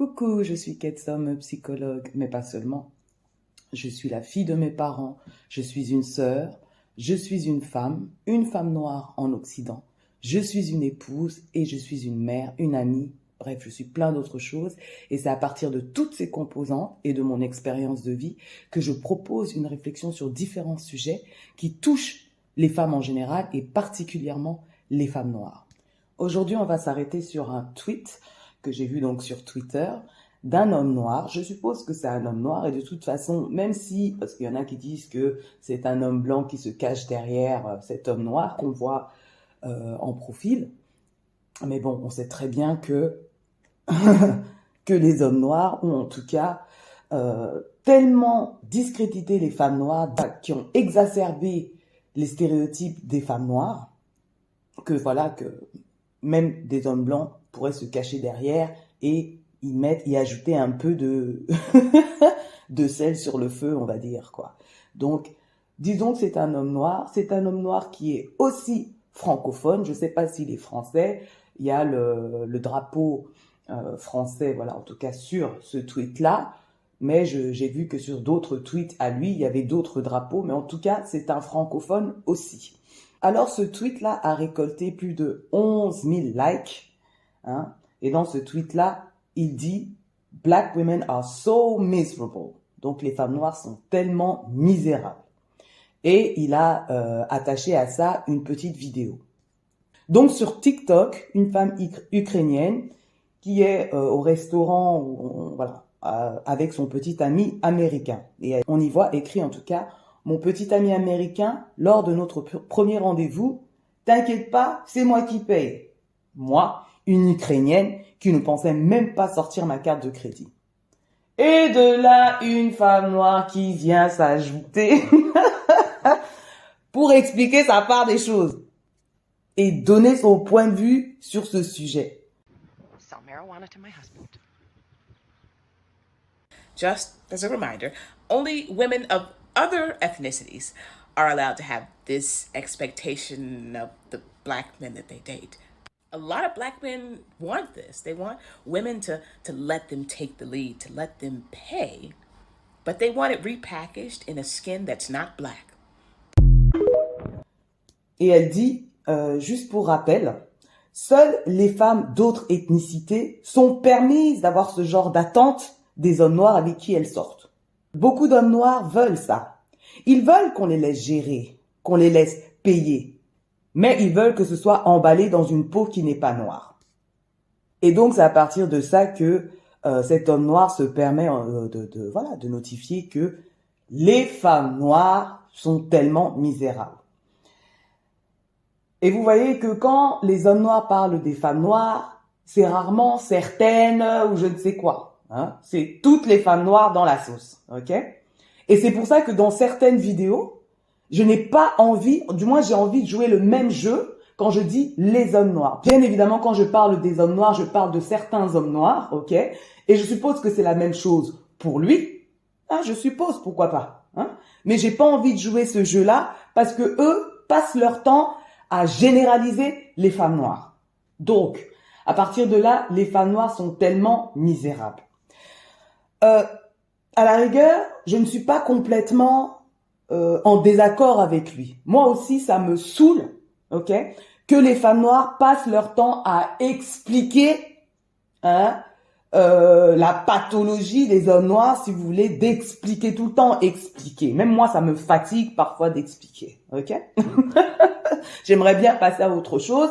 Coucou, je suis Ketsom, psychologue, mais pas seulement. Je suis la fille de mes parents, je suis une sœur, je suis une femme, une femme noire en Occident, je suis une épouse et je suis une mère, une amie, bref, je suis plein d'autres choses. Et c'est à partir de toutes ces composantes et de mon expérience de vie que je propose une réflexion sur différents sujets qui touchent les femmes en général et particulièrement les femmes noires. Aujourd'hui, on va s'arrêter sur un tweet que j'ai vu donc sur Twitter d'un homme noir. Je suppose que c'est un homme noir et de toute façon, même si, parce qu'il y en a qui disent que c'est un homme blanc qui se cache derrière euh, cet homme noir qu'on voit euh, en profil, mais bon, on sait très bien que que les hommes noirs ont en tout cas euh, tellement discrédité les femmes noires, qui ont exacerbé les stéréotypes des femmes noires, que voilà que même des hommes blancs pourrait se cacher derrière et y mettre, y ajouter un peu de, sel sur le feu, on va dire, quoi. Donc, disons que c'est un homme noir. C'est un homme noir qui est aussi francophone. Je sais pas s'il est français. Il y a le, le drapeau euh, français, voilà, en tout cas sur ce tweet-là. Mais j'ai vu que sur d'autres tweets à lui, il y avait d'autres drapeaux. Mais en tout cas, c'est un francophone aussi. Alors, ce tweet-là a récolté plus de 11 000 likes Hein? Et dans ce tweet-là, il dit Black women are so miserable. Donc les femmes noires sont tellement misérables. Et il a euh, attaché à ça une petite vidéo. Donc sur TikTok, une femme ukrainienne qui est euh, au restaurant, voilà, euh, avec son petit ami américain. Et on y voit écrit en tout cas, mon petit ami américain, lors de notre premier rendez-vous, t'inquiète pas, c'est moi qui paye. Moi, une Ukrainienne qui ne pensait même pas sortir ma carte de crédit. Et de là, une femme noire qui vient s'ajouter pour expliquer sa part des choses et donner son point de vue sur ce sujet. Just as a reminder, only women of other ethnicities are allowed to have this expectation of the black men that they date. A lot of black men want this. They want women to to let them take the lead, to let them pay, but they want it repackaged in a skin that's not black. Et elle dit, euh, juste pour rappel, seules les femmes d'autres ethnicités sont permises d'avoir ce genre d'attente des hommes noirs avec qui elles sortent. Beaucoup d'hommes noirs veulent ça. Ils veulent qu'on les laisse gérer, qu'on les laisse payer, mais ils veulent que ce soit emballé dans une peau qui n'est pas noire. Et donc c'est à partir de ça que euh, cet homme noir se permet euh, de, notifier que les femmes noires sont tellement misérables. Et vous voyez que quand les hommes noirs parlent des femmes noires, c'est rarement certaines ou je ne sais quoi. Hein. C'est toutes les femmes noires dans la sauce, ok? Et c'est pour ça que dans certaines vidéos, je n'ai pas envie, du moins j'ai envie de jouer le même jeu quand je dis les hommes noirs. Bien évidemment, quand je parle des hommes noirs, je parle de certains hommes noirs, ok? Et je suppose que c'est la même chose pour lui. Ah, je suppose, pourquoi pas. Hein? Mais j'ai pas envie de jouer ce jeu-là parce que eux passent leur temps à généraliser les femmes noires. Donc, à partir de là, les femmes noires sont tellement misérables. Euh, à la rigueur, je ne suis pas complètement euh, en désaccord avec lui. Moi aussi, ça me saoule, ok, que les femmes noires passent leur temps à expliquer hein, euh, la pathologie des hommes noirs, si vous voulez, d'expliquer tout le temps, expliquer. Même moi, ça me fatigue parfois d'expliquer, ok? J'aimerais bien passer à autre chose,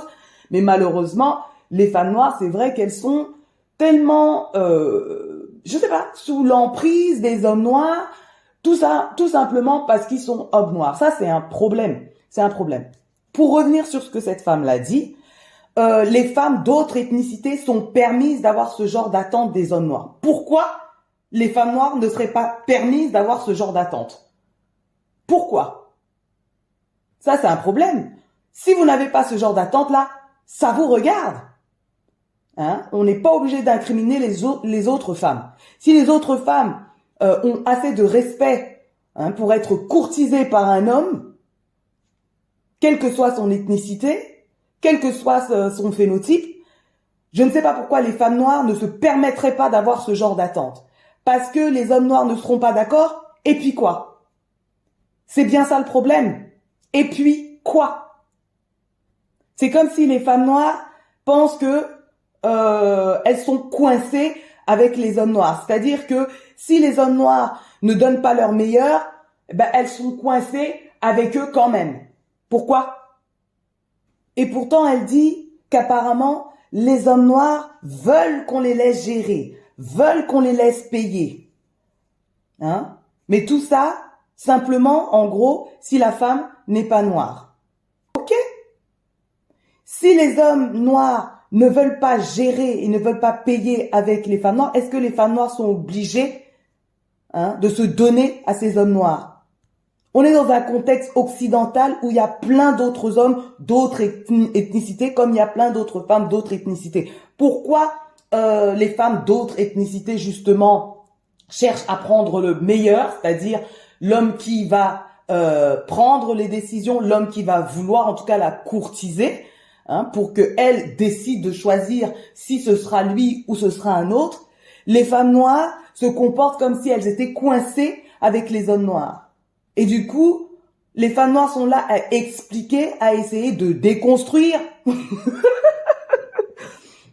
mais malheureusement, les femmes noires, c'est vrai qu'elles sont tellement, euh, je sais pas, sous l'emprise des hommes noirs tout ça, tout simplement parce qu'ils sont hommes noirs. Ça, c'est un problème. C'est un problème. Pour revenir sur ce que cette femme l'a dit, euh, les femmes d'autres ethnicités sont permises d'avoir ce genre d'attente des hommes noirs. Pourquoi les femmes noires ne seraient pas permises d'avoir ce genre d'attente? Pourquoi? Ça, c'est un problème. Si vous n'avez pas ce genre d'attente-là, ça vous regarde. Hein? On n'est pas obligé d'incriminer les, les autres femmes. Si les autres femmes euh, ont assez de respect hein, pour être courtisés par un homme, quelle que soit son ethnicité, quel que soit son phénotype, Je ne sais pas pourquoi les femmes noires ne se permettraient pas d'avoir ce genre d'attente. Parce que les hommes noirs ne seront pas d'accord, et puis quoi? C'est bien ça le problème. Et puis quoi? C'est comme si les femmes noires pensent que euh, elles sont coincées avec les hommes noirs. C'est-à-dire que si les hommes noirs ne donnent pas leur meilleur, ben elles sont coincées avec eux quand même. Pourquoi? Et pourtant, elle dit qu'apparemment, les hommes noirs veulent qu'on les laisse gérer, veulent qu'on les laisse payer. Hein? Mais tout ça, simplement, en gros, si la femme n'est pas noire. Ok? Si les hommes noirs ne veulent pas gérer et ne veulent pas payer avec les femmes noires, est-ce que les femmes noires sont obligées hein, de se donner à ces hommes noirs? On est dans un contexte occidental où il y a plein d'autres hommes, d'autres ethnicités, comme il y a plein d'autres femmes, d'autres ethnicités. Pourquoi euh, les femmes d'autres ethnicités, justement, cherchent à prendre le meilleur, c'est-à-dire l'homme qui va euh, prendre les décisions, l'homme qui va vouloir en tout cas la courtiser, hein, pour qu'elle décide de choisir si ce sera lui ou ce sera un autre. Les femmes noires se comportent comme si elles étaient coincées avec les hommes noirs. Et du coup, les femmes noires sont là à expliquer, à essayer de déconstruire,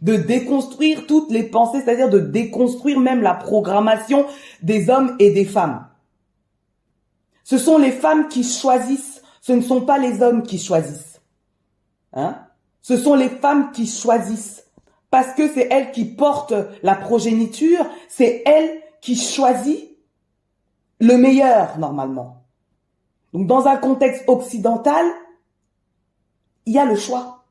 de déconstruire toutes les pensées, c'est-à-dire de déconstruire même la programmation des hommes et des femmes. Ce sont les femmes qui choisissent, ce ne sont pas les hommes qui choisissent. Hein ce sont les femmes qui choisissent parce que c'est elles qui portent la progéniture, c'est elles qui choisissent le meilleur normalement. Donc dans un contexte occidental, il y a le choix.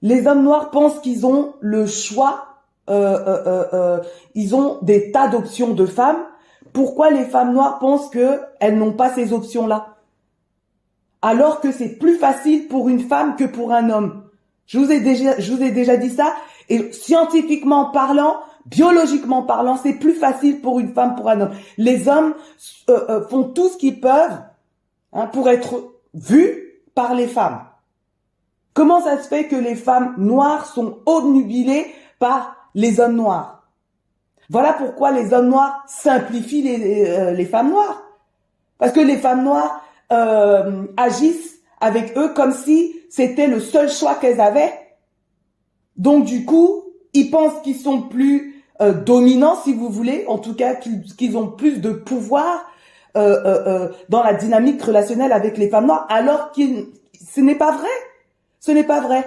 Les hommes noirs pensent qu'ils ont le choix, euh, euh, euh, ils ont des tas d'options de femmes. Pourquoi les femmes noires pensent qu'elles n'ont pas ces options-là? Alors que c'est plus facile pour une femme que pour un homme. Je vous ai déjà, je vous ai déjà dit ça. Et scientifiquement parlant, biologiquement parlant, c'est plus facile pour une femme pour un homme. Les hommes font tout ce qu'ils peuvent Hein, pour être vus par les femmes. Comment ça se fait que les femmes noires sont obnubilées par les hommes noirs? Voilà pourquoi les hommes noirs simplifient les, euh, les femmes noires. Parce que les femmes noires euh, agissent avec eux comme si c'était le seul choix qu'elles avaient. Donc du coup, ils pensent qu'ils sont plus euh, dominants, si vous voulez, en tout cas qu'ils ont plus de pouvoir euh, euh, euh, dans la dynamique relationnelle avec les femmes noires, alors que ce n'est pas vrai. Ce n'est pas vrai.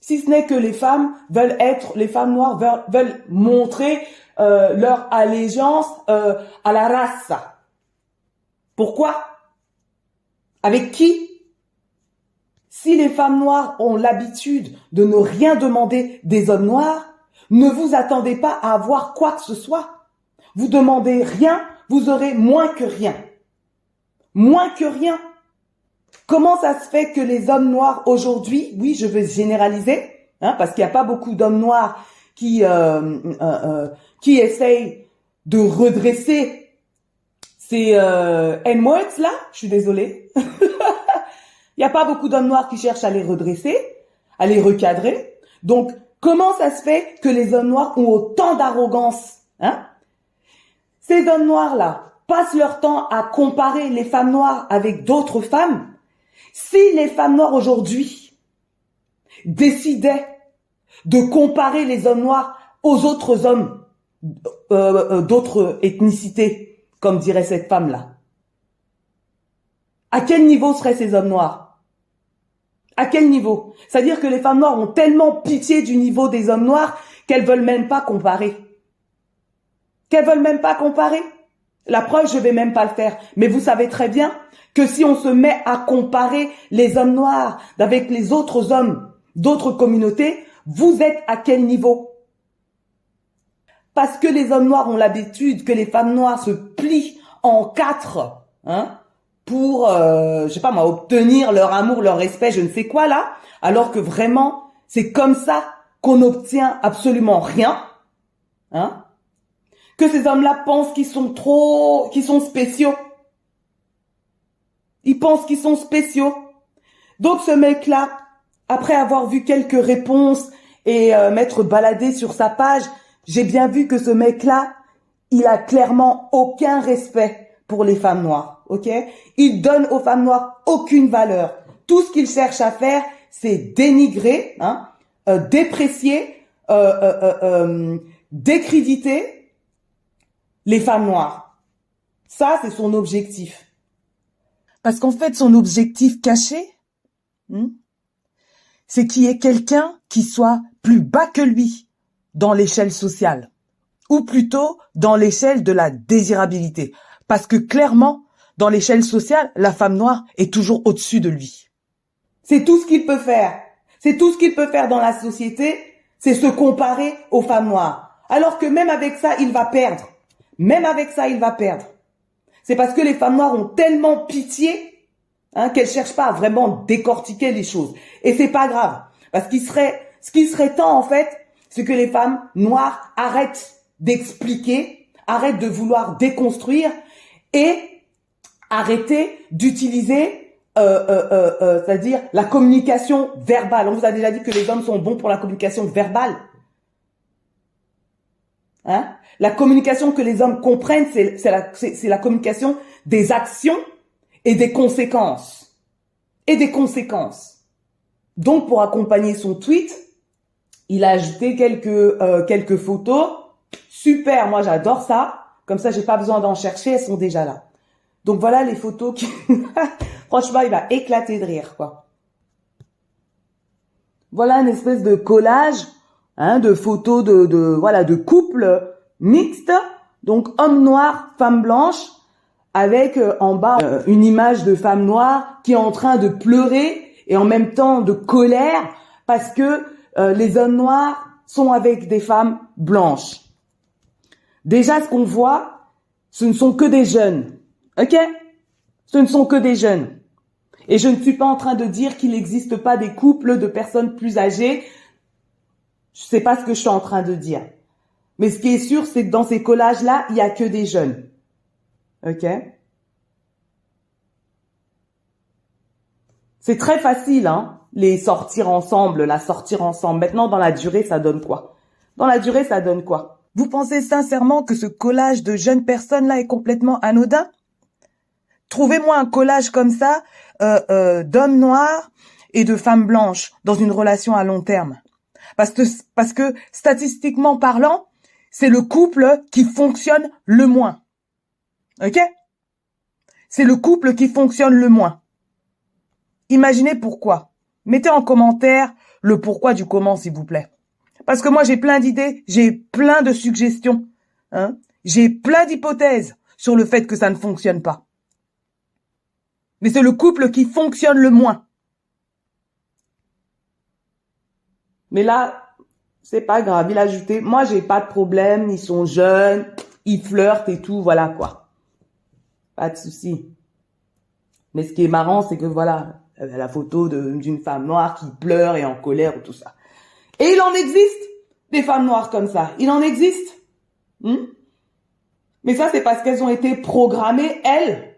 Si ce n'est que les femmes veulent être, les femmes noires veulent, montrer leur allégeance à la race. Pourquoi? Avec qui? Si les femmes noires ont l'habitude de ne rien demander des hommes noirs, ne vous attendez pas à avoir quoi que ce soit. Vous demandez rien, vous aurez moins que rien moins que rien. Comment ça se fait que les hommes noirs aujourd'hui, oui, je veux généraliser, hein, parce qu'il n'y a pas beaucoup d'hommes noirs qui euh, euh, euh, qui essayent de redresser ces euh, N-words là. Je suis désolée. Il n'y a pas beaucoup d'hommes noirs qui cherchent à les redresser, à les recadrer. Donc, comment ça se fait que les hommes noirs ont autant d'arrogance hein? Ces hommes noirs là, passent leur temps à comparer les femmes noires avec d'autres femmes, si les femmes noires aujourd'hui décidaient de comparer les hommes noirs aux autres hommes euh, euh, d'autres ethnicités, comme dirait cette femme-là, à quel niveau seraient ces hommes noirs? À quel niveau? C'est-à-dire que les femmes noires ont tellement pitié du niveau des hommes noirs qu'elles veulent même pas comparer. Qu'elles veulent même pas comparer? La preuve, je vais même pas le faire. Mais vous savez très bien que si on se met à comparer les hommes noirs avec les autres hommes d'autres communautés, vous êtes à quel niveau? Parce que les hommes noirs ont l'habitude que les femmes noires se plient en quatre, hein, pour, euh, je sais pas moi, obtenir leur amour, leur respect, je ne sais quoi là, alors que vraiment, c'est comme ça qu'on obtient absolument rien, hein que ces hommes-là pensent qu'ils sont trop, qu'ils sont spéciaux. Ils pensent qu'ils sont spéciaux. Donc ce mec-là, après avoir vu quelques réponses et euh, m'être baladé sur sa page, j'ai bien vu que ce mec-là, il a clairement aucun respect pour les femmes noires, ok? Il donne aux femmes noires aucune valeur. Tout ce qu'il cherche à faire, c'est dénigrer, hein, euh, déprécier, euh, euh, euh, décréditer les femmes noires. Ça, c'est son objectif. Parce qu'en fait, son objectif caché, hmm, c'est qu'il y ait quelqu'un qui soit plus bas que lui dans l'échelle sociale, ou plutôt dans l'échelle de la désirabilité. Parce que clairement, dans l'échelle sociale, la femme noire est toujours au-dessus de lui. C'est tout ce qu'il peut faire. C'est tout ce qu'il peut faire dans la société, c'est se comparer aux femmes noires. Alors que même avec ça, il va perdre. Même avec ça, il va perdre. C'est parce que les femmes noires ont tellement pitié hein, qu'elles cherchent pas à vraiment décortiquer les choses. Et c'est pas grave, parce qu'il serait, ce qui serait temps en fait, c'est que les femmes noires arrêtent d'expliquer, arrêtent de vouloir déconstruire et arrêter d'utiliser, euh, euh, euh, euh, c'est-à-dire la communication verbale. On vous a déjà dit que les hommes sont bons pour la communication verbale. Hein? La communication que les hommes comprennent, c'est la, la communication des actions et des conséquences. Et des conséquences. Donc, pour accompagner son tweet, il a ajouté quelques euh, quelques photos. Super, moi j'adore ça. Comme ça, j'ai pas besoin d'en chercher, elles sont déjà là. Donc voilà les photos qui, franchement, il va éclater de rire, quoi. Voilà une espèce de collage, hein, de photos de, de voilà de couples mixtes, donc homme noir, femme blanche, avec euh, en bas euh, une image de femme noire qui est en train de pleurer et en même temps de colère parce que euh, les hommes noirs sont avec des femmes blanches. Déjà, ce qu'on voit, ce ne sont que des jeunes. OK? Ce ne sont que des jeunes. Et je ne suis pas en train de dire qu'il n'existe pas des couples de personnes plus âgées. Je sais pas ce que je suis en train de dire. Mais ce qui est sûr, c'est que dans ces collages-là, il y a que des jeunes. OK? C'est très facile, hein, les sortir ensemble, la sortir ensemble. Maintenant, dans la durée, ça donne quoi? Dans la durée, ça donne quoi? Vous pensez sincèrement que ce collage de jeunes personnes-là est complètement anodin? Trouvez-moi un collage comme ça euh, euh, d'hommes noirs et de femmes blanches dans une relation à long terme. Parce que, parce que statistiquement parlant, c'est le couple qui fonctionne le moins. Ok? C'est le couple qui fonctionne le moins. Imaginez pourquoi. Mettez en commentaire le pourquoi du comment, s'il vous plaît. Parce que moi, j'ai plein d'idées, j'ai plein de suggestions. Hein j'ai plein d'hypothèses sur le fait que ça ne fonctionne pas. Mais c'est le couple qui fonctionne le moins. Mais là, c'est pas grave. Il a ajouté, moi j'ai pas de problème, ils sont jeunes, ils flirtent et tout, voilà quoi. Pas de souci. Mais ce qui est marrant, c'est que voilà, la photo d'une femme noire qui pleure et en colère ou tout ça. Et il en existe des femmes noires comme ça. Il en existe. Hmm? Mais ça, c'est parce qu'elles ont été programmées, elles,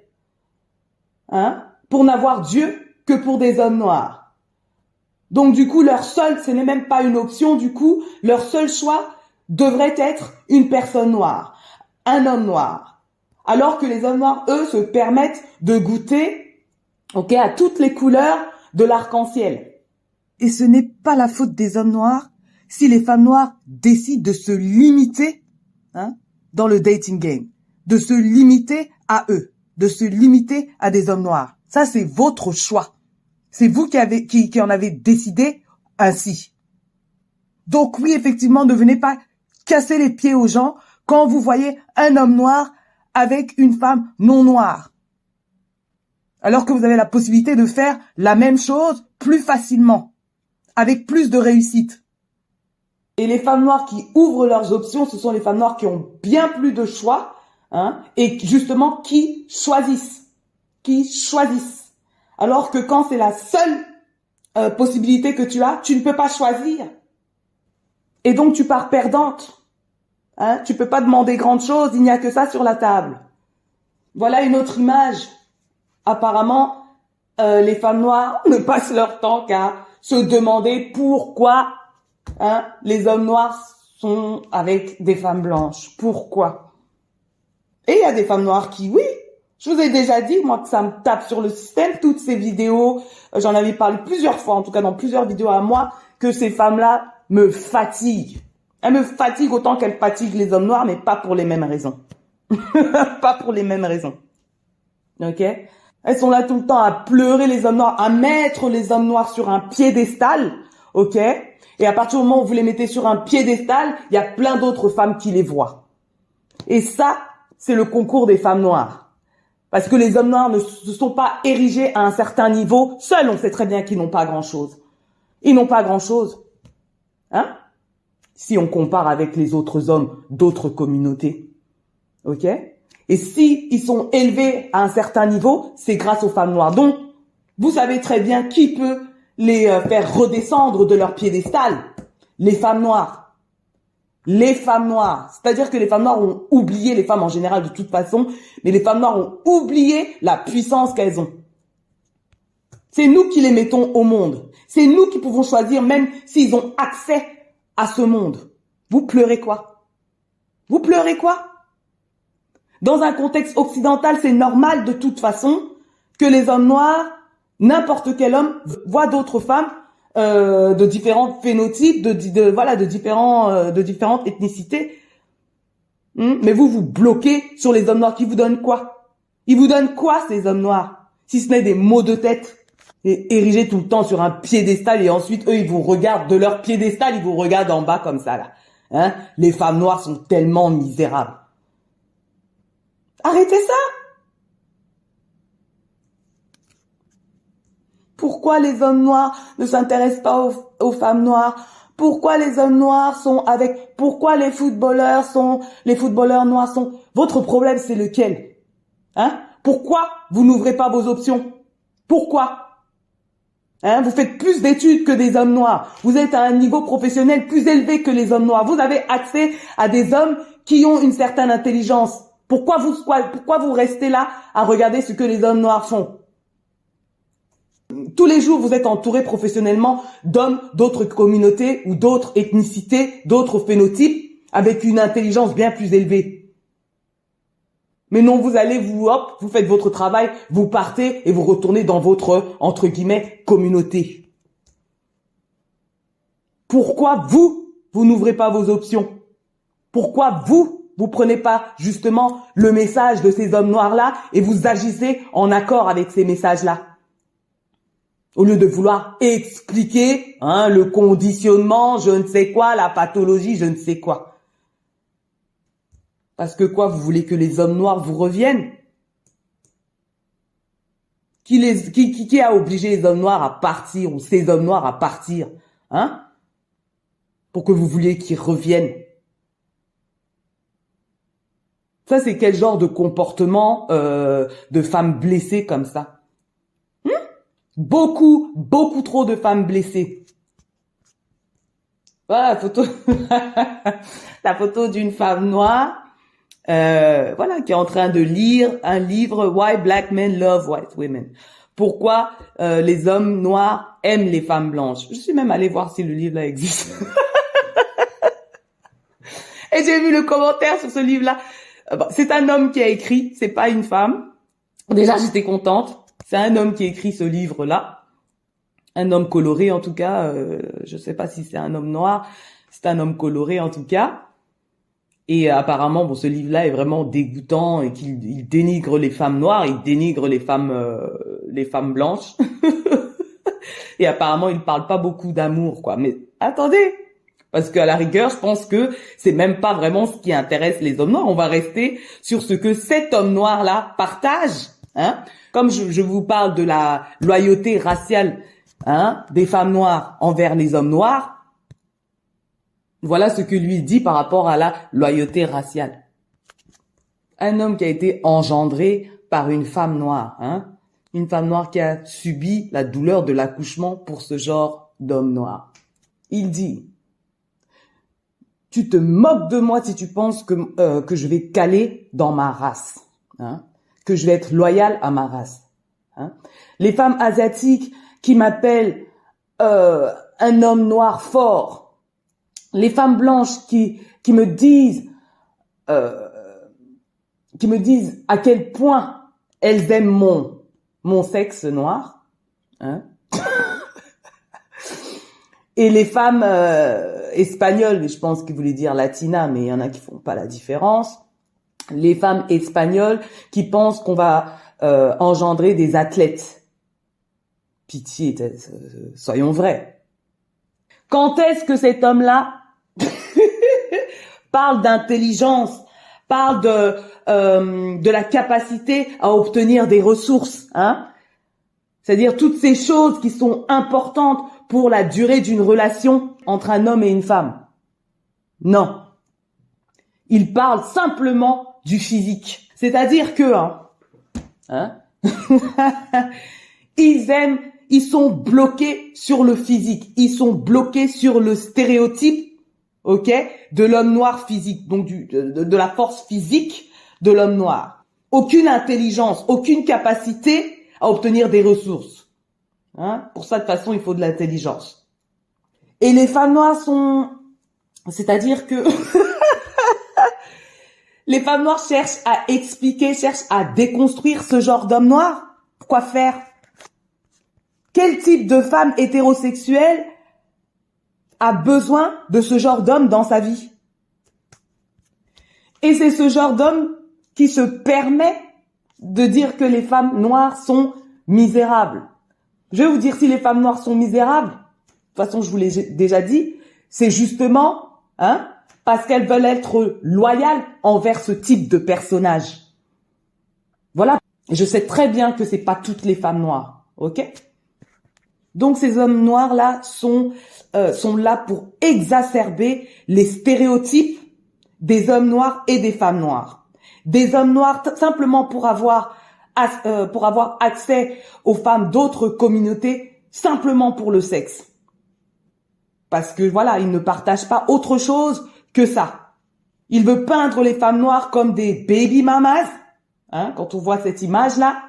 hein, pour n'avoir Dieu que pour des hommes noirs. Donc du coup, leur seul, ce n'est même pas une option, du coup, leur seul choix devrait être une personne noire, un homme noir. Alors que les hommes noirs, eux, se permettent de goûter, ok, à toutes les couleurs de l'arc-en-ciel. Et ce n'est pas la faute des hommes noirs si les femmes noires décident de se limiter hein, dans le dating game, de se limiter à eux, de se limiter à des hommes noirs. Ça, c'est votre choix. C'est vous qui, avez, qui, qui en avez décidé ainsi. Donc oui, effectivement, ne venez pas casser les pieds aux gens quand vous voyez un homme noir avec une femme non noire. Alors que vous avez la possibilité de faire la même chose plus facilement, avec plus de réussite. Et les femmes noires qui ouvrent leurs options, ce sont les femmes noires qui ont bien plus de choix, hein, et justement qui choisissent, qui choisissent. Alors que quand c'est la seule euh, possibilité que tu as, tu ne peux pas choisir. Et donc tu pars perdante. Hein, tu peux pas demander grande chose, il n'y a que ça sur la table. Voilà une autre image. Apparemment, euh, les femmes noires ne passent leur temps qu'à se demander pourquoi hein, les hommes noirs sont avec des femmes blanches. Pourquoi? Et il y a des femmes noires qui, oui, je vous ai déjà dit, moi, que ça me tape sur le système, toutes ces vidéos, euh, j'en avais parlé plusieurs fois, en tout cas dans plusieurs vidéos à moi, que ces femmes-là me fatiguent. Elles me fatiguent autant qu'elles fatiguent les hommes noirs, mais pas pour les mêmes raisons. pas pour les mêmes raisons. Ok? Elles sont là tout le temps à pleurer les hommes noirs, à mettre les hommes noirs sur un piédestal. Ok? Et à partir du moment où vous les mettez sur un piédestal, il y a plein d'autres femmes qui les voient. Et ça, c'est le concours des femmes noires. Parce que les hommes noirs ne se sont pas érigés à un certain niveau. Seuls, on sait très bien qu'ils n'ont pas grand-chose. Ils n'ont pas grand-chose. Hein? Si on compare avec les autres hommes d'autres communautés. OK? Et si ils sont élevés à un certain niveau, c'est grâce aux femmes noires. Donc, vous savez très bien qui peut les euh, faire redescendre de leur piédestal. Les femmes noires. Les femmes noires. C'est-à-dire que les femmes noires ont oublié les femmes en général de toute façon, mais les femmes noires ont oublié la puissance qu'elles ont. C'est nous qui les mettons au monde. C'est nous qui pouvons choisir même s'ils ont accès à ce monde. Vous pleurez quoi? Vous pleurez quoi? Dans un contexte occidental, c'est normal de toute façon que les hommes noirs, n'importe quel homme, voient d'autres femmes euh, de différents phénotypes, de, voilà, de différents, euh, de différentes ethnicités. Hmm? Mais vous vous bloquez sur les hommes noirs qui vous donnent quoi? Ils vous donnent quoi ces hommes noirs? Si ce n'est des mots de tête et érigés tout le temps sur un piédestal et ensuite eux ils vous regardent de leur piédestal, ils vous regardent en bas comme ça là. Hein? Les femmes noires sont tellement misérables. Arrêtez ça. Pourquoi les hommes noirs ne s'intéressent pas aux, femmes noires? Pourquoi les hommes noirs sont avec Pourquoi les footballeurs sont les footballeurs noirs sont? Votre problème c'est lequel? Hein? Pourquoi vous n'ouvrez pas vos options? Pourquoi? Hein, vous faites plus d'études que des hommes noirs. Vous êtes à un niveau professionnel plus élevé que les hommes noirs. Vous avez accès à des hommes qui ont une certaine intelligence. Pourquoi vous, pourquoi vous restez là à regarder ce que les hommes noirs font? Tous les jours, vous êtes entouré professionnellement d'hommes d'autres communautés ou d'autres ethnicités, d'autres phénotypes, avec une intelligence bien plus élevée. Mais non, vous allez, vous, hop, vous faites votre travail, vous partez et vous retournez dans votre, entre guillemets, communauté. Pourquoi vous, vous n'ouvrez pas vos options? Pourquoi vous, vous prenez pas justement le message de ces hommes noirs-là et vous agissez en accord avec ces messages-là. Au lieu de vouloir expliquer hein, le conditionnement, je ne sais quoi, la pathologie, je ne sais quoi. Parce que quoi, vous voulez que les hommes noirs vous reviennent? Qui, qui a obligé les hommes noirs à partir ou ces hommes noirs à partir Hein? Pour que vous vouliez qu'ils reviennent ça, c'est quel genre de comportement euh, de femmes blessées comme ça? Hmm? Beaucoup, beaucoup trop de femmes blessées. Voilà la photo, la photo d'une femme noire, euh, voilà, qui est en train de lire un livre Why Black Men Love White Women. Pourquoi euh, les hommes noirs aiment les femmes blanches? Je suis même allée voir si le livre là existe. Et j'ai vu le commentaire sur ce livre-là. Euh, c'est un homme qui a écrit, c'est pas une femme. Déjà, j'étais contente. C'est un homme qui écrit ce livre-là. Un homme coloré, en tout cas. Euh, je sais pas si c'est un homme noir. C'est un homme coloré, en tout cas. Et apparemment, bon, ce livre-là est vraiment dégoûtant et qu'il dénigre les femmes noires, il dénigre les femmes, euh, les femmes blanches. et apparemment, il parle pas beaucoup d'amour, quoi. Mais attendez, parce qu'à la rigueur, je pense que c'est même pas vraiment ce qui intéresse les hommes noirs. On va rester sur ce que cet homme noir-là partage. Hein Comme je, vous parle de la loyauté raciale hein, des femmes noires envers les hommes noirs, voilà ce que lui dit par rapport à la loyauté raciale. Un homme qui a été engendré par une femme noire, hein, une femme noire qui a subi la douleur de l'accouchement pour ce genre d'homme noir. Il dit, tu te moques de moi si tu penses que, euh, que je vais caler dans ma race, hein, que je vais être loyal à ma race. Hein. Les femmes asiatiques qui m'appellent euh, un homme noir fort, les femmes blanches qui qui me disent euh, qui me disent à quel point elles aiment mon mon sexe noir, hein et les femmes euh, espagnoles, je pense qu'ils voulaient dire latina, mais il y en a qui font pas la différence. Les femmes espagnoles qui pensent qu'on va euh, engendrer des athlètes. Pitié, soyons vrais. Quand est-ce que cet homme-là parle d'intelligence, parle de euh, de la capacité à obtenir des ressources, hein? C'est-à-dire toutes ces choses qui sont importantes pour la durée d'une relation? Entre un homme et une femme. Non. Il parle simplement du physique. C'est-à-dire que, hein, hein ils aiment, ils sont bloqués sur le physique. Ils sont bloqués sur le stéréotype, ok, de l'homme noir physique, donc de la force physique de l'homme noir. Aucune intelligence, aucune capacité à obtenir des ressources. Hein Pour ça, de toute façon, il faut de l'intelligence. Et les femmes noires sont, c'est-à-dire que les femmes noires cherchent à expliquer, cherchent à déconstruire ce genre d'homme noir. Quoi faire? Quel type de femme hétérosexuelle a besoin de ce genre d'homme dans sa vie? Et c'est ce genre d'homme qui se permet de dire que les femmes noires sont misérables. Je vais vous dire si les femmes noires sont misérables. De toute façon, je vous l'ai déjà dit. C'est justement, hein, parce qu'elles veulent être loyales envers ce type de personnage. Voilà. Je sais très bien que c'est pas toutes les femmes noires. Ok? Donc ces hommes noirs là sont euh, sont là pour exacerber les stéréotypes des hommes noirs et des femmes noires. Des hommes noirs simplement pour avoir euh, pour avoir accès aux femmes d'autres communautés simplement pour le sexe. Parce que voilà, il ne partage pas autre chose que ça. Il veut peindre les femmes noires comme des baby mamas, hein, quand on voit cette image-là,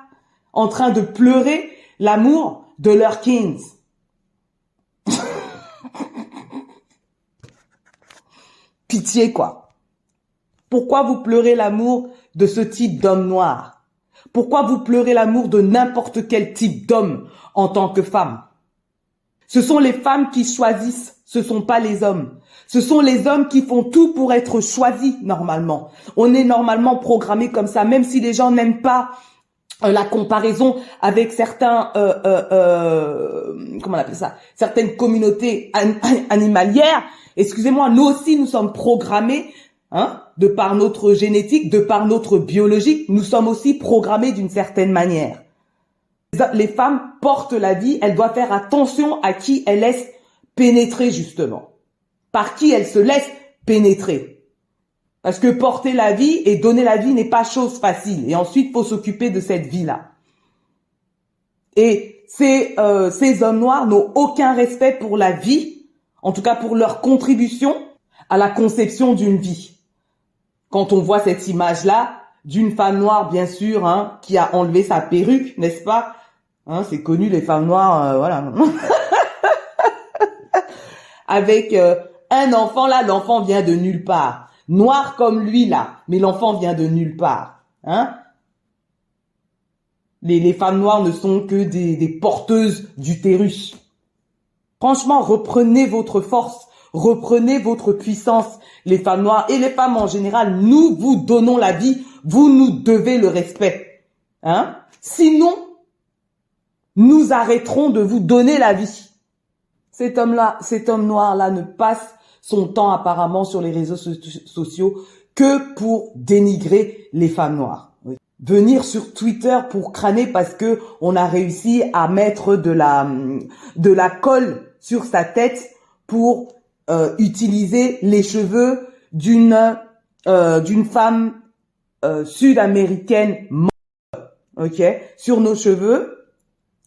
en train de pleurer l'amour de leurs kings. Pitié, quoi. Pourquoi vous pleurez l'amour de ce type d'homme noir? Pourquoi vous pleurez l'amour de n'importe quel type d'homme en tant que femme? Ce sont les femmes qui choisissent, ce sont pas les hommes. Ce sont les hommes qui font tout pour être choisis normalement. On est normalement programmé comme ça, même si les gens n'aiment pas euh, la comparaison avec certains euh, euh, comment on appelle ça certaines communautés animalières excusez-moi nous aussi nous sommes programmés hein de par notre génétique, de par notre biologique, nous sommes aussi programmés d'une certaine manière. Les femmes portent la vie, elles doivent faire attention à qui elles laissent pénétrer justement. Par qui elles se laissent pénétrer. Parce que porter la vie et donner la vie n'est pas chose facile. Et ensuite, faut s'occuper de cette vie-là. Et ces, euh, ces hommes noirs n'ont aucun respect pour la vie, en tout cas pour leur contribution à la conception d'une vie quand on voit cette image-là d'une femme noire, bien sûr, hein, qui a enlevé sa perruque, n'est-ce pas hein, C'est connu, les femmes noires, euh, voilà. Avec euh, un enfant, là, l'enfant vient de nulle part. Noir comme lui, là, mais l'enfant vient de nulle part. Hein? Les, les femmes noires ne sont que des, des porteuses d'utérus. Franchement, reprenez votre force Reprenez votre puissance, les femmes noires et les femmes en général. Nous vous donnons la vie. Vous nous devez le respect. Hein? Sinon, nous arrêterons de vous donner la vie. Cet homme-là, cet homme noir-là ne passe son temps apparemment sur les réseaux sociaux que pour dénigrer les femmes noires. Venir sur Twitter pour crâner parce que on a réussi à mettre de la de la colle sur sa tête pour euh, utiliser les cheveux d'une euh, d'une femme euh, sud-américaine ok sur nos cheveux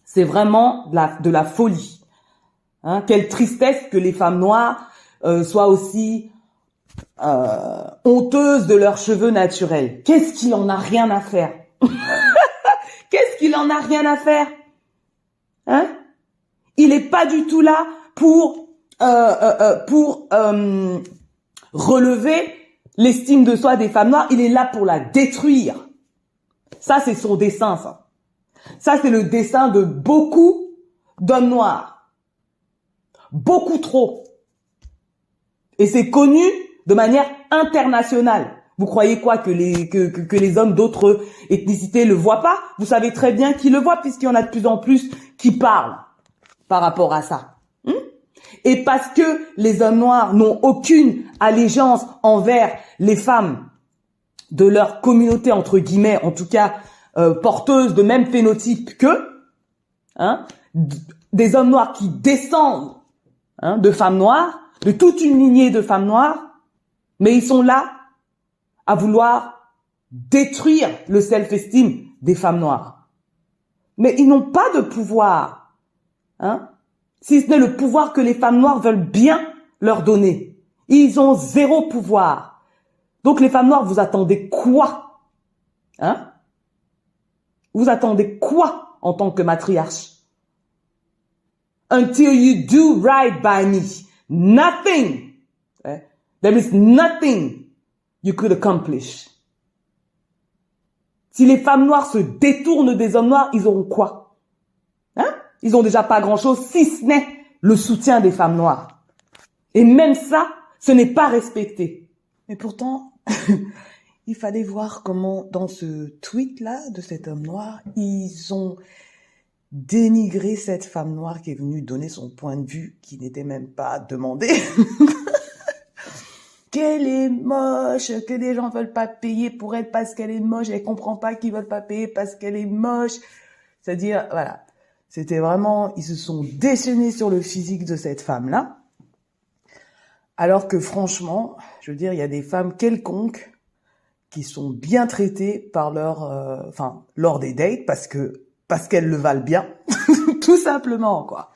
c'est vraiment de la, folie. Hein, quelle tristesse que les femmes noires soient aussi honteuses de leurs cheveux naturels. Qu'est-ce qu'il en a rien à faire? Qu'est-ce qu'il en a rien à faire? Hein? Il est pas du tout là pour pour relever l'estime de soi des femmes noires, il est là pour la détruire. Ça, c'est son dessin, ça. Ça, c'est le dessin de beaucoup d'hommes noirs. Beaucoup trop. Et c'est connu de manière internationale. Vous croyez quoi que les que, que, les hommes d'autres ethnicités le voient pas? Vous savez très bien qu'ils le voient puisqu'il y en a de plus en plus qui parlent par rapport à ça. Hmm? Et parce que les hommes noirs n'ont aucune allégeance envers les femmes de leur communauté entre guillemets, en tout cas euh, porteuses de même phénotype qu'eux, hein, des hommes noirs qui descendent hein, de femmes noires, de toute une lignée de femmes noires, mais ils sont là à vouloir détruire le self-esteem des femmes noires. Mais ils n'ont pas de pouvoir, hein, si ce n'est le pouvoir que les femmes noires veulent bien leur donner. Ils ont zéro pouvoir. Donc les femmes noires, vous attendez quoi Hein? Vous attendez quoi en tant que matriarche? Until you do right by me. Nothing. Eh? There is nothing you could accomplish. Si les femmes noires se détournent des hommes noirs, ils auront quoi? Hein? Ils ont déjà pas grand-chose, si ce n'est le soutien des femmes noires. Et même ça, ce n'est pas respecté. Mais pourtant, il fallait voir comment, dans ce tweet-là de cet homme noir, ils ont dénigré cette femme noire qui est venue donner son point de vue qui n'était même pas demandé. qu'elle est moche, que les gens veulent pas payer pour elle parce qu'elle est moche, elle comprend pas qu'ils veulent pas payer parce qu'elle est moche. C'est-à-dire, voilà. C'était vraiment, ils se sont déchaînés sur le physique de cette femme-là. Alors que franchement, je veux dire, il y a des femmes quelconques qui sont bien traitées par leur, euh, enfin, lors des dates parce que, parce qu'elles le valent bien. Tout simplement, quoi.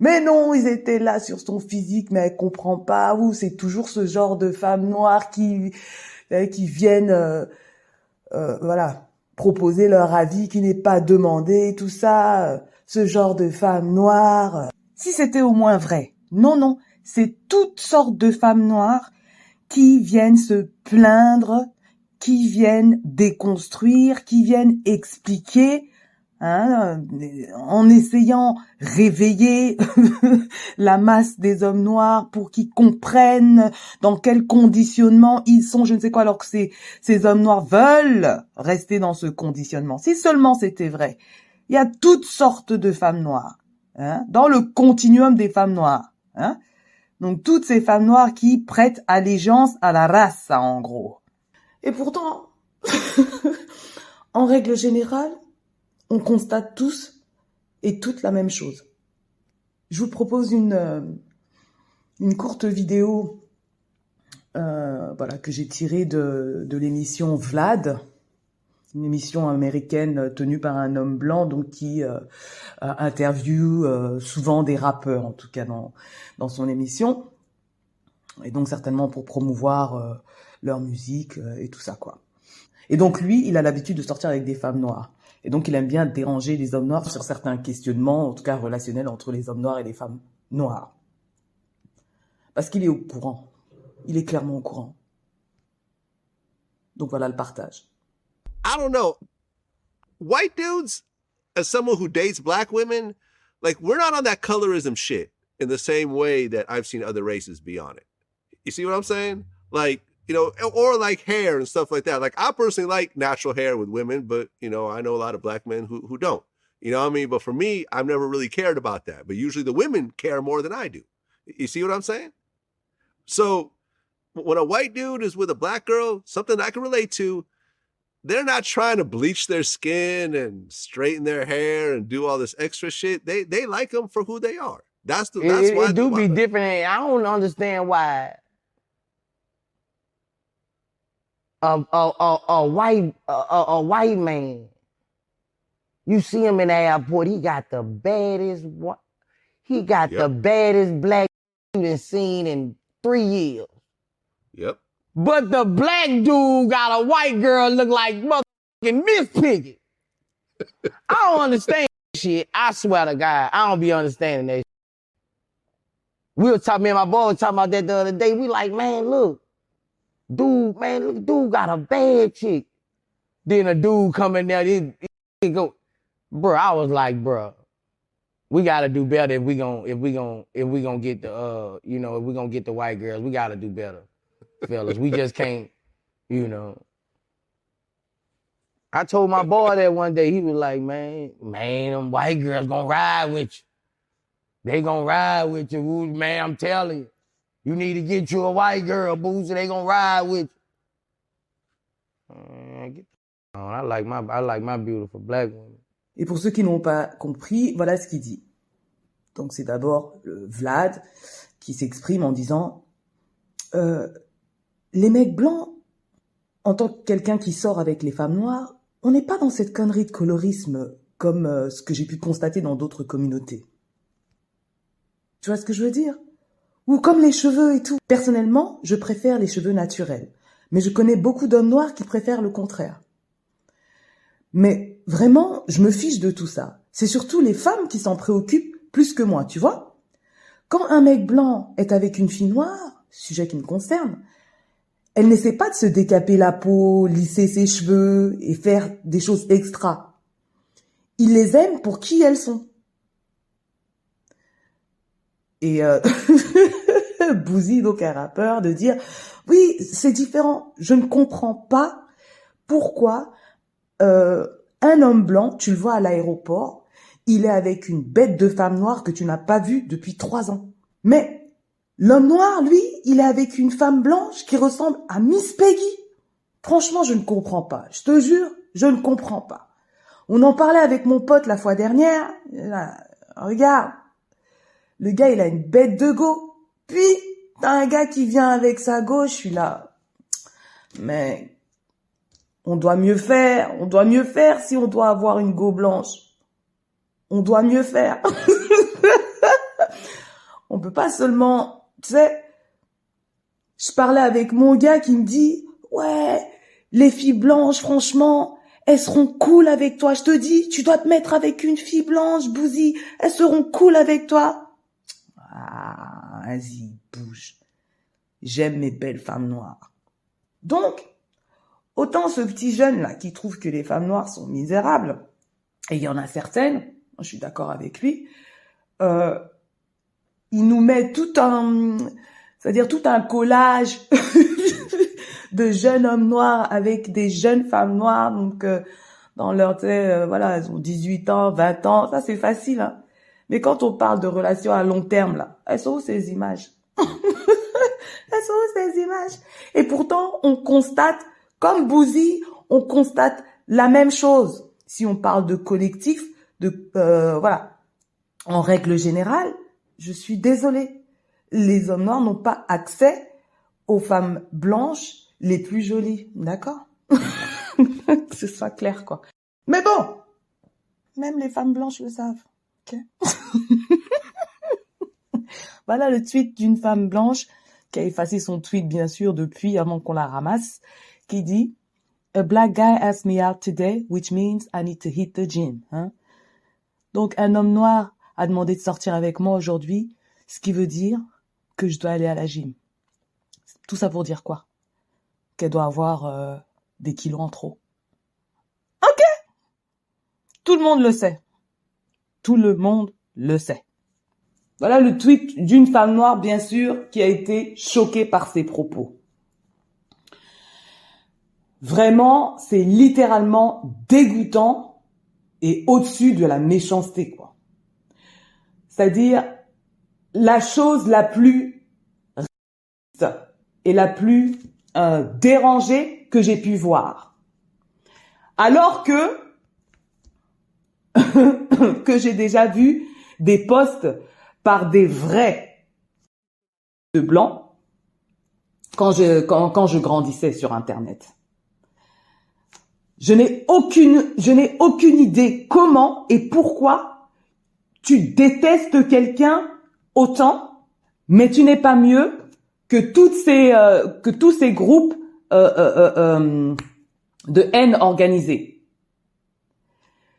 Mais non, ils étaient là sur son physique, mais elle comprend pas. Ou c'est toujours ce genre de femmes noires qui euh, qui viennent, euh, euh, voilà, proposer leur avis qui n'est pas demandé, tout ça. ce genre de femmes noires. Si c'était au moins vrai. Non, non, c'est toutes sortes de femmes noires qui viennent se plaindre, qui viennent déconstruire, qui viennent expliquer Hein, en essayant réveiller la masse des hommes noirs pour qu'ils comprennent dans quel conditionnement ils sont, je ne sais quoi, alors que ces, ces hommes noirs veulent rester dans ce conditionnement. Si seulement c'était vrai. Il y a toutes sortes de femmes noires hein, dans le continuum des femmes noires. Hein. Donc toutes ces femmes noires qui prêtent allégeance à la race, en gros. Et pourtant, en règle générale, on constate tous et toutes la même chose. Je vous propose une, euh, une courte vidéo euh, voilà, que j'ai tirée de, de l'émission Vlad, une émission américaine tenue par un homme blanc donc qui euh, interviewe euh, souvent des rappeurs en tout cas dans dans son émission et donc certainement pour promouvoir leur musique et tout ça quoi. Et donc lui, il a l'habitude de sortir avec des femmes noires. Et donc, il aime bien déranger les hommes noirs sur certains questionnements, en tout cas relationnels entre les hommes noirs et les femmes noires. Parce qu'il est au courant. Il est clairement au courant. Donc voilà le partage. I don't know. White dudes, as someone who dates black women, like we're not on that colorism shit in the same way that I've seen other races be on it. You see what I'm saying? Like you know, or like hair and stuff like that. Like I personally like natural hair with women, but you know, I know a lot of black men who who don't. You know what I mean? But for me, I've never really cared about that. But usually the women care more than I do. You see what I'm saying? So when a white dude is with a black girl, something I can relate to, they're not trying to bleach their skin and straighten their hair and do all this extra shit. They they like them for who they are. That's the that's it, why it do be different. I don't understand why a a a, a white a, a white man. You see him in the airport. He got the baddest. What? He got yep. the baddest black you seen in three years. Yep. But the black dude got a white girl look like motherfucking Miss Piggy. I don't understand shit. I swear to God, I don't be understanding that. We were talking, me and my boy was talking about that the other day. We like, man, look, dude, man, look, dude got a bad chick. Then a dude come in there, he, go, bro. I was like, bro, we gotta do better if we gon' if we gon' if we gonna get the uh, you know, if we gonna get the white girls, we gotta do better, fellas. We just can't, you know. I told my boy that one day. He was like, man, man, them white girls gonna ride with you. They gonna ride with you, man. I'm telling you. You need to get you a white girl, Boozy. They gonna ride with you. I like my I like my beautiful black women. Et pour ceux qui n'ont pas compris, voilà ce qu'il dit. Donc c'est d'abord Vlad qui s'exprime en disant euh, les mecs blancs, en tant que quelqu'un qui sort avec les femmes noires, on n'est pas dans cette connerie de colorisme comme euh, ce que j'ai pu constater dans d'autres communautés. Tu vois ce que je veux dire? Ou comme les cheveux et tout. Personnellement, je préfère les cheveux naturels. Mais je connais beaucoup d'hommes noirs qui préfèrent le contraire. Mais vraiment, je me fiche de tout ça. C'est surtout les femmes qui s'en préoccupent plus que moi, tu vois Quand un mec blanc est avec une fille noire, sujet qui me concerne, elle n'essaie pas de se décaper la peau, lisser ses cheveux et faire des choses extra. Il les aime pour qui elles sont. Et euh, Bouzy, donc un rappeur, de dire oui, c'est différent. Je ne comprends pas pourquoi euh, un homme blanc, tu le vois à l'aéroport, il est avec une bête de femme noire que tu n'as pas vue depuis trois ans. Mais l'homme noir, lui, il est avec une femme blanche qui ressemble à Miss Peggy. Franchement, je ne comprends pas. Je te jure, je ne comprends pas. On en parlait avec mon pote la fois dernière. Regarde, le gars, il a une bête de go. Puis, t'as un gars qui vient avec sa gauche, je suis là. Mais on doit mieux faire, on doit mieux faire si on doit avoir une go blanche. On doit mieux faire. on peut pas seulement, tu sais, je parlais avec mon gars qui me dit, ouais, les filles blanches, franchement, elles seront cool avec toi. Je te dis, tu dois te mettre avec une fille blanche, Bouzy. Elles seront cool avec toi. Ah, vas-y, bouge. J'aime mes belles femmes noires. Donc, autant ce petit jeune là qui trouve que les femmes noires sont misérables, et il y en a certaines, je suis d'accord avec lui, euh, il nous met tout un, c'est-à-dire tout un collage de jeunes hommes noirs avec des jeunes femmes noires, donc euh, dans leur, euh, voilà, elles ont 18 ans, 20 ans, ça c'est facile. Hein. Mais quand on parle de relations à long terme, là, elles sont où ces images? Elles sont où ces images? Et pourtant, on constate, comme Bouzy, on constate la même chose. Si on parle de collectif, de euh, voilà, en règle générale, je suis désolée, les hommes noirs n'ont pas accès aux femmes blanches les plus jolies, d'accord? Que ce soit clair, quoi. Mais bon, même les femmes blanches le savent. voilà le tweet d'une femme blanche qui a effacé son tweet, bien sûr, depuis avant qu'on la ramasse, qui dit A black guy asked me out today, which means I need to hit the gym. Hein? Donc, un homme noir a demandé de sortir avec moi aujourd'hui, ce qui veut dire que je dois aller à la gym. Tout ça pour dire quoi? Qu'elle doit avoir euh, des kilos en trop. Ok Tout le monde le sait. Tout le monde le sait. Voilà le tweet d'une femme noire, bien sûr, qui a été choquée par ses propos. Vraiment, c'est littéralement dégoûtant et au-dessus de la méchanceté, quoi. C'est-à-dire la chose la plus et la plus euh, dérangée que j'ai pu voir. Alors que que j'ai déjà vu des posts par des vrais de blancs quand je quand, quand je grandissais sur internet. Je n'ai aucune je n'ai aucune idée comment et pourquoi tu détestes quelqu'un autant mais tu n'es pas mieux que toutes ces euh, que tous ces groupes euh, euh, de haine organisée.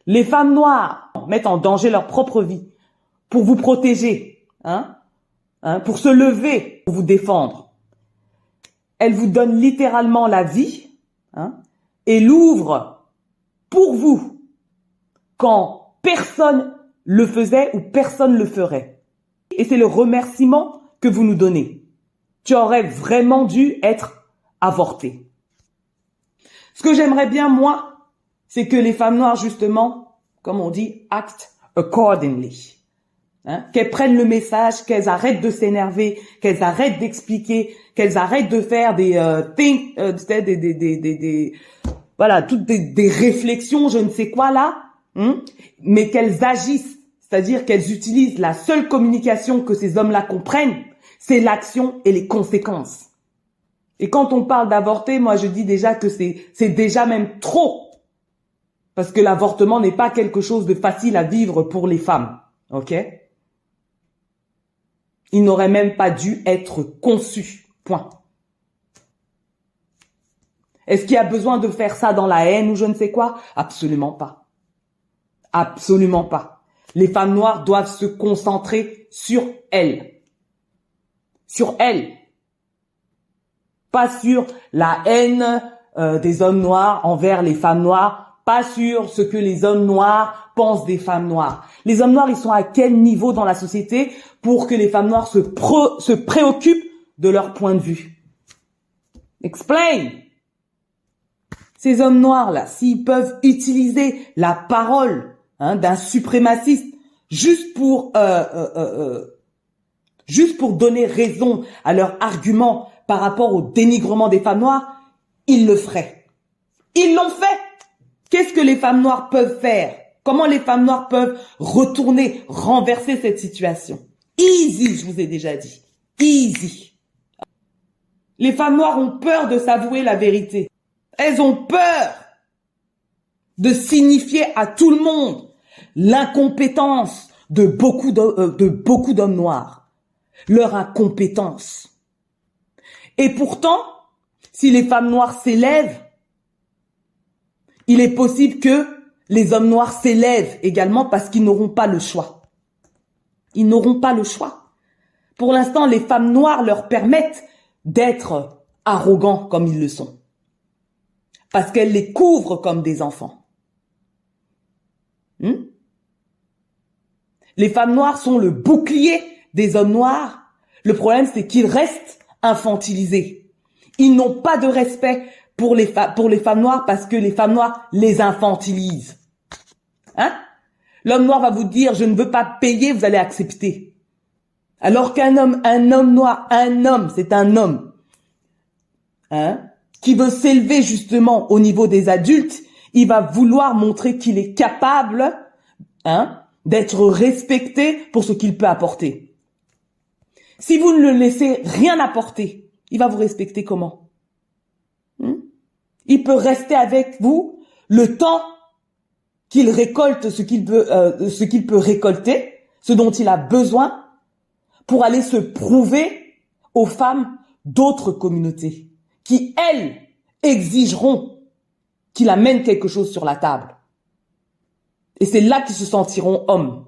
Les femmes noires mettent en danger leur propre vie pour vous protéger, hein hein, pour se lever, pour vous défendre. Elle vous donne littéralement la vie hein, et l'ouvre pour vous quand personne le faisait ou personne le ferait. Et c'est le remerciement que vous nous donnez. Tu aurais vraiment dû être avorté. Ce que j'aimerais bien, moi, c'est que les femmes noires, justement, comme on dit, actent accordingly. Hein? Qu'elles prennent le message, qu'elles arrêtent de s'énerver, qu'elles arrêtent d'expliquer, qu'elles arrêtent de faire des euh, think, euh, des, des, des, des, voilà, toutes des, des, réflexions, je ne sais quoi là, hein? mais qu'elles agissent, c'est-à-dire qu'elles utilisent la seule communication que ces hommes-là comprennent, c'est l'action et les conséquences. Et quand on parle d'avorter, moi je dis déjà que c'est c'est déjà même trop. Parce que l'avortement n'est pas quelque chose de facile à vivre pour les femmes. OK? Il n'aurait même pas dû être conçu. Point. Est-ce qu'il y a besoin de faire ça dans la haine ou je ne sais quoi? Absolument pas. Absolument pas. Les femmes noires doivent se concentrer sur elles. Sur elles pas sur la haine euh, des hommes noirs envers les femmes noires, pas sur ce que les hommes noirs pensent des femmes noires. Les hommes noirs, ils sont à quel niveau dans la société pour que les femmes noires se, préoccupent de leur point de vue? Explain Ces hommes noirs-là, s'ils peuvent utiliser la parole hein, d'un suprémaciste juste pour euh, euh, euh juste pour donner raison à leur argument par rapport au dénigrement des femmes noires, ils le feraient. Ils l'ont fait. Qu'est-ce que les femmes noires peuvent faire? Comment les femmes noires peuvent retourner, renverser cette situation? Easy, je vous ai déjà dit. Easy. Les femmes noires ont peur de s'avouer la vérité. Elles ont peur de signifier à tout le monde l'incompétence de beaucoup euh, d'hommes noirs. Leur incompétence. Et pourtant, si les femmes noires s'élèvent, il est possible que les hommes noirs s'élèvent également parce qu'ils n'auront pas le choix. Ils n'auront pas le choix. Pour l'instant, les femmes noires leur permettent d'être arrogants comme ils le sont. Parce qu'elles les couvrent comme des enfants. Hmm? Les femmes noires sont le bouclier des hommes noirs. Le problème, c'est qu'ils restent infantilisés. Ils n'ont pas de respect pour les, pour les femmes noires parce que les femmes noires les infantilisent. Hein? L'homme noir va vous dire je ne veux pas payer, vous allez accepter. Alors qu'un homme, un homme noir, un homme, c'est un homme, hein, qui veut s'élever justement au niveau des adultes, il va vouloir montrer qu'il est capable, hein, d'être respecté pour ce qu'il peut apporter. Si vous ne le laissez rien apporter, il va vous respecter comment? Il peut rester avec vous le temps qu'il récolte ce qu'il peut, euh, ce qu'il peut récolter, ce dont il a besoin, pour aller se prouver aux femmes d'autres communautés, qui elles exigeront qu'il amène quelque chose sur la table. Et c'est là qu'ils se sentiront hommes.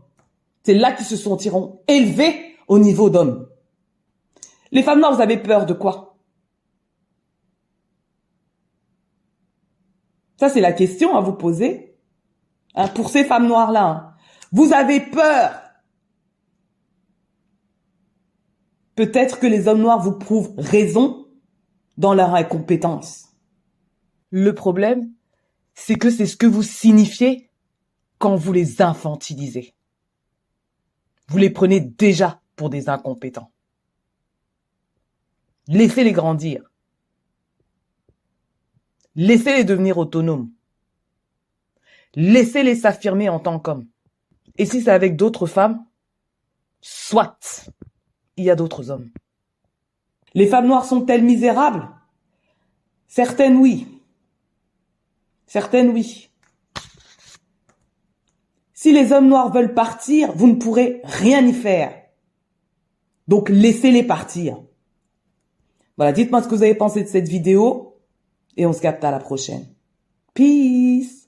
C'est là qu'ils se sentiront élevés au niveau d'hommes. Les femmes noires, vous avez peur de quoi? Ça, c'est la question à vous poser. Hein, pour ces femmes noires-là. Vous avez peur. Peut-être que les hommes noirs vous prouvent raison dans leur incompétence. Le problème, c'est que c'est ce que vous signifiez quand vous les infantilisez. Vous les prenez déjà pour des incompétents. Laissez-les grandir. Laissez-les devenir autonomes. Laissez-les s'affirmer en tant qu'hommes. Et si c'est avec d'autres femmes, soit il y a d'autres hommes. Les femmes noires sont-elles misérables? Certaines oui. Certaines oui. Si les hommes noirs veulent partir, vous ne pourrez rien y faire. Donc laissez-les partir. Voilà, dites-moi ce que vous avez pensé de cette vidéo et on se capte à la prochaine. Peace